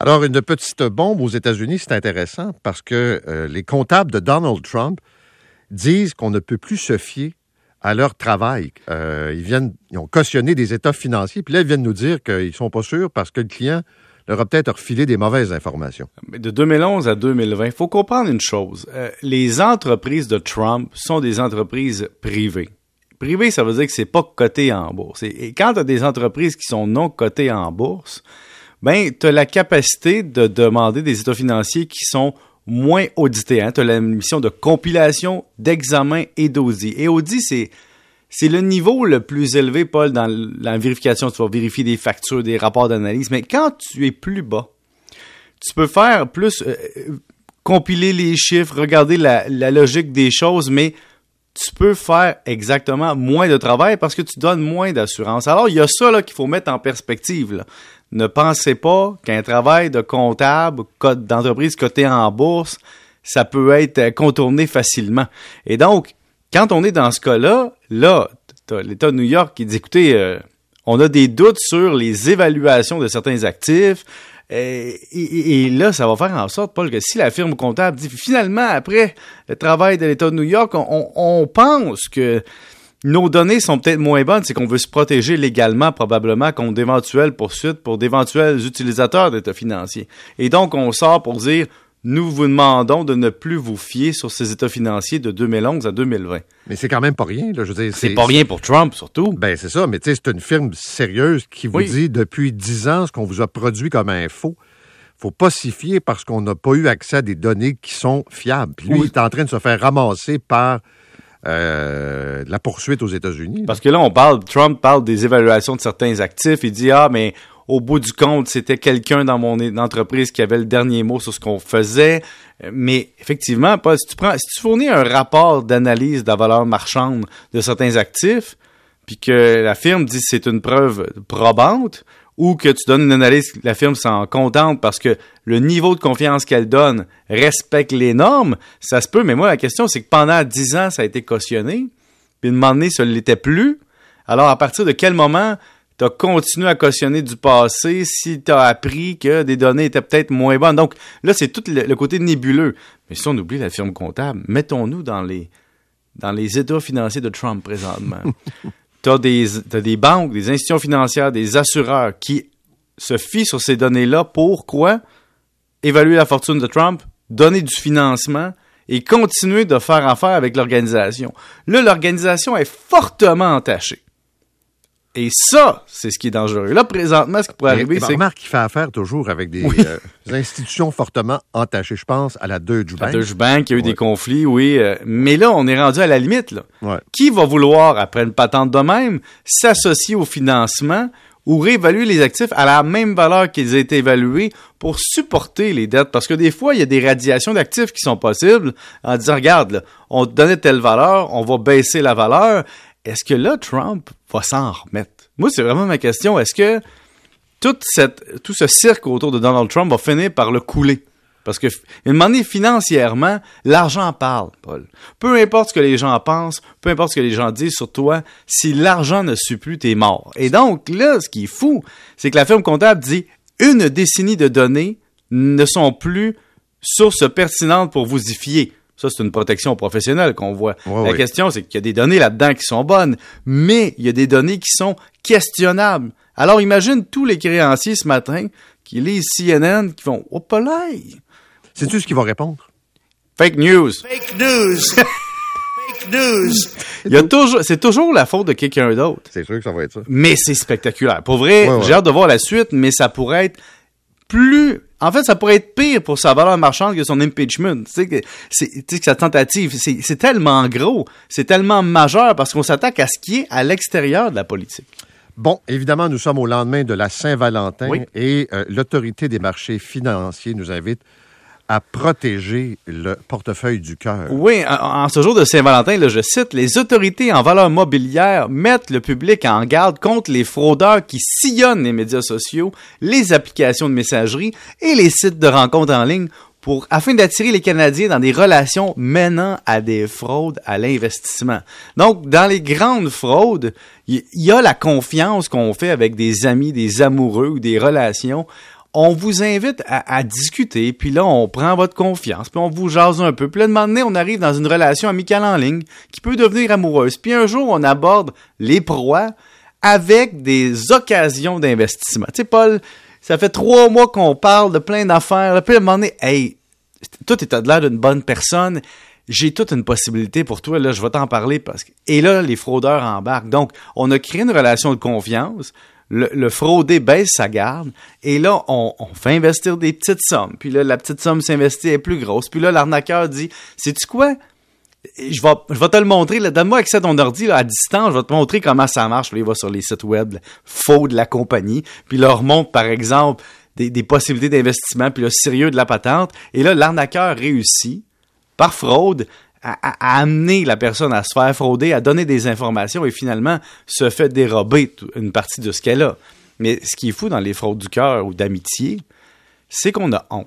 Alors, une petite bombe aux États-Unis, c'est intéressant parce que euh, les comptables de Donald Trump disent qu'on ne peut plus se fier à leur travail. Euh, ils viennent, ils ont cautionné des états financiers, puis là, ils viennent nous dire qu'ils sont pas sûrs parce que le client leur a peut-être refilé des mauvaises informations. De 2011 à 2020, il faut comprendre une chose. Euh, les entreprises de Trump sont des entreprises privées. Privé, ça veut dire que c'est pas coté en bourse. Et, quand tu des entreprises qui sont non cotées en bourse, ben, tu as la capacité de demander des états financiers qui sont moins audités. Hein? Tu as la mission de compilation, d'examen et d'audit. Et audit, c'est c'est le niveau le plus élevé, Paul, dans la vérification. Tu vas vérifier des factures, des rapports d'analyse. Mais quand tu es plus bas, tu peux faire plus euh, compiler les chiffres, regarder la, logique des choses, mais tu peux faire exactement moins de travail parce que tu donnes moins d'assurance. Alors, il y a ça qu'il faut mettre en perspective. Ne pensez pas qu'un travail de comptable, d'entreprise cotée en bourse, ça peut être contourné facilement. Et donc, quand on est dans ce cas-là, là, l'État de New York qui dit, écoutez, euh, on a des doutes sur les évaluations de certains actifs. Et, là, ça va faire en sorte, Paul, que si la firme comptable dit finalement, après le travail de l'État de New York, on, on pense que nos données sont peut-être moins bonnes, c'est qu'on veut se protéger légalement probablement contre d'éventuelles poursuites pour d'éventuels utilisateurs d'état financiers. Et donc, on sort pour dire, nous vous demandons de ne plus vous fier sur ces états financiers de 2011 à 2020. Mais c'est quand même pas rien, là. Je veux dire, c'est pas rien pour Trump, surtout. Ben, c'est ça. Mais tu sais, c'est une firme sérieuse qui vous dit depuis dix ans ce qu'on vous a produit comme info. Faut pas s'y fier parce qu'on n'a pas eu accès à des données qui sont fiables. Puis lui, il est en train de se faire ramasser par euh, la poursuite aux États-Unis. Parce que là, on parle, Trump parle des évaluations de certains actifs. Il dit, ah, mais au bout du compte, c'était quelqu'un dans mon entreprise qui avait le dernier mot sur ce qu'on faisait. Mais effectivement, si tu prends, si tu fournis un rapport d'analyse de la valeur marchande de certains actifs, puis que la firme dit que c'est une preuve probante, ou que tu donnes une analyse, la firme s'en contente parce que le niveau de confiance qu'elle donne respecte les normes, ça se peut. Mais moi, la question, c'est que pendant dix ans, ça a été cautionné, puis une moment donné, ça ne l'était plus. Alors, à partir de quel moment tu as continué à cautionner du passé si tu as appris que des données étaient peut-être moins bonnes. Donc là, c'est tout le, côté nébuleux. Mais si on oublie la firme comptable, mettons-nous dans les, dans les états financiers de Trump présentement. tu as des, des banques, des institutions financières, des assureurs qui se fient sur ces données-là. Pourquoi? Évaluer la fortune de Trump, donner du financement et continuer de faire affaire avec l'organisation. Là, l'organisation est fortement entachée. Et ça, c'est ce qui est dangereux. Là, présentement, ce qui pourrait arriver, c'est. Remarque qu'il fait affaire toujours avec des euh, institutions fortement entachées. Je pense à la Deutsche Bank. La Deutsche Bank, il y a eu des conflits, oui. Euh, mais là, on est rendu à la limite. Là. Qui va vouloir, après une patente de même, s'associer au financement ou réévaluer les actifs à la même valeur qu'ils ont été évalués pour supporter les dettes? Parce que des fois, il y a des radiations d'actifs qui sont possibles en disant, regarde, on te donnait telle valeur, on va baisser la valeur. Est-ce que là, Trump va s'en remettre? Moi, c'est vraiment ma question. Est-ce que tout ce cirque autour de Donald Trump va finir par le couler? Parce que, une manière financièrement, l'argent parle, Paul. Peu importe ce que les gens pensent, peu importe ce que les gens disent sur toi, si l'argent ne suit plus, t'es mort. Et donc, là, ce qui est fou, c'est que la firme comptable dit une décennie de données ne sont plus source pertinente pour vous y fier. Ça, c'est une protection professionnelle qu'on voit. la question, c'est qu'il y a des données là-dedans qui sont bonnes, mais il y a des données qui sont questionnables. Alors, imagine tous les créanciers ce matin qui lisent CNN, qui vont « Oh, Sais-tu ce qu'ils vont répondre? Fake news. Fake news. Fake news. Il y a toujours, c'est toujours la faute de quelqu'un d'autre. C'est sûr que ça va être ça. Mais c'est spectaculaire. Pour vrai, j'ai hâte de voir la suite, mais ça pourrait être plus en fait, ça pourrait être pire pour sa valeur marchande que son impeachment. Tu sais que, c'est, que sa tentative, c'est, tellement gros, c'est tellement majeur parce qu'on s'attaque à ce qui est à l'extérieur de la politique. Bon, évidemment, nous sommes au lendemain de la Saint-Valentin et euh, l'autorité des marchés financiers nous invite à protéger le portefeuille du cœur. Oui, en, ce jour de Saint-Valentin, je cite, les autorités en valeur mobilière mettent le public en garde contre les fraudeurs qui sillonnent les médias sociaux, les applications de messagerie et les sites de rencontres en ligne pour, afin d'attirer les Canadiens dans des relations menant à des fraudes à l'investissement. Donc, dans les grandes fraudes, il y, a la confiance qu'on fait avec des amis, des amoureux ou des relations on vous invite à, discuter, puis là, on prend votre confiance, puis on vous jase un peu. Puis là, de moment donné, on arrive dans une relation amicale en ligne qui peut devenir amoureuse. Puis un jour, on aborde les proies avec des occasions d'investissement. Tu sais, Paul, ça fait trois mois qu'on parle de plein d'affaires. Puis à un moment donné, hey, toi, tu de l'air d'une bonne personne. J'ai toute une possibilité pour toi. Là, je vais t'en parler parce que. Et là, les fraudeurs embarquent. Donc, on a créé une relation de confiance. Le, fraudé baisse sa garde. Et là, on, fait investir des petites sommes. Puis là, la petite somme s'investit est plus grosse. Puis là, l'arnaqueur dit Sais-tu quoi? je vais, te le montrer. Donne-moi accès à ton ordi à distance. Je vais te montrer comment ça marche. Là, il va sur les sites web là, faux de la compagnie. Puis il leur montre, par exemple, des, des possibilités d'investissement. Puis le sérieux de la patente. Et là, l'arnaqueur réussit, par fraude, à, amener la personne à se faire frauder, à donner des informations et finalement se fait dérober une partie de ce qu'elle a. Mais ce qui est fou dans les fraudes du cœur ou d'amitié, c'est qu'on a honte.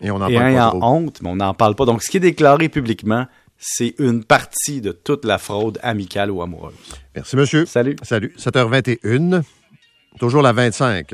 Et on en Et parle pas trop. honte, mais on n'en parle pas. Donc, ce qui est déclaré publiquement, c'est une partie de toute la fraude amicale ou amoureuse. Merci, monsieur. Salut. Salut. 7h21. Toujours la 25.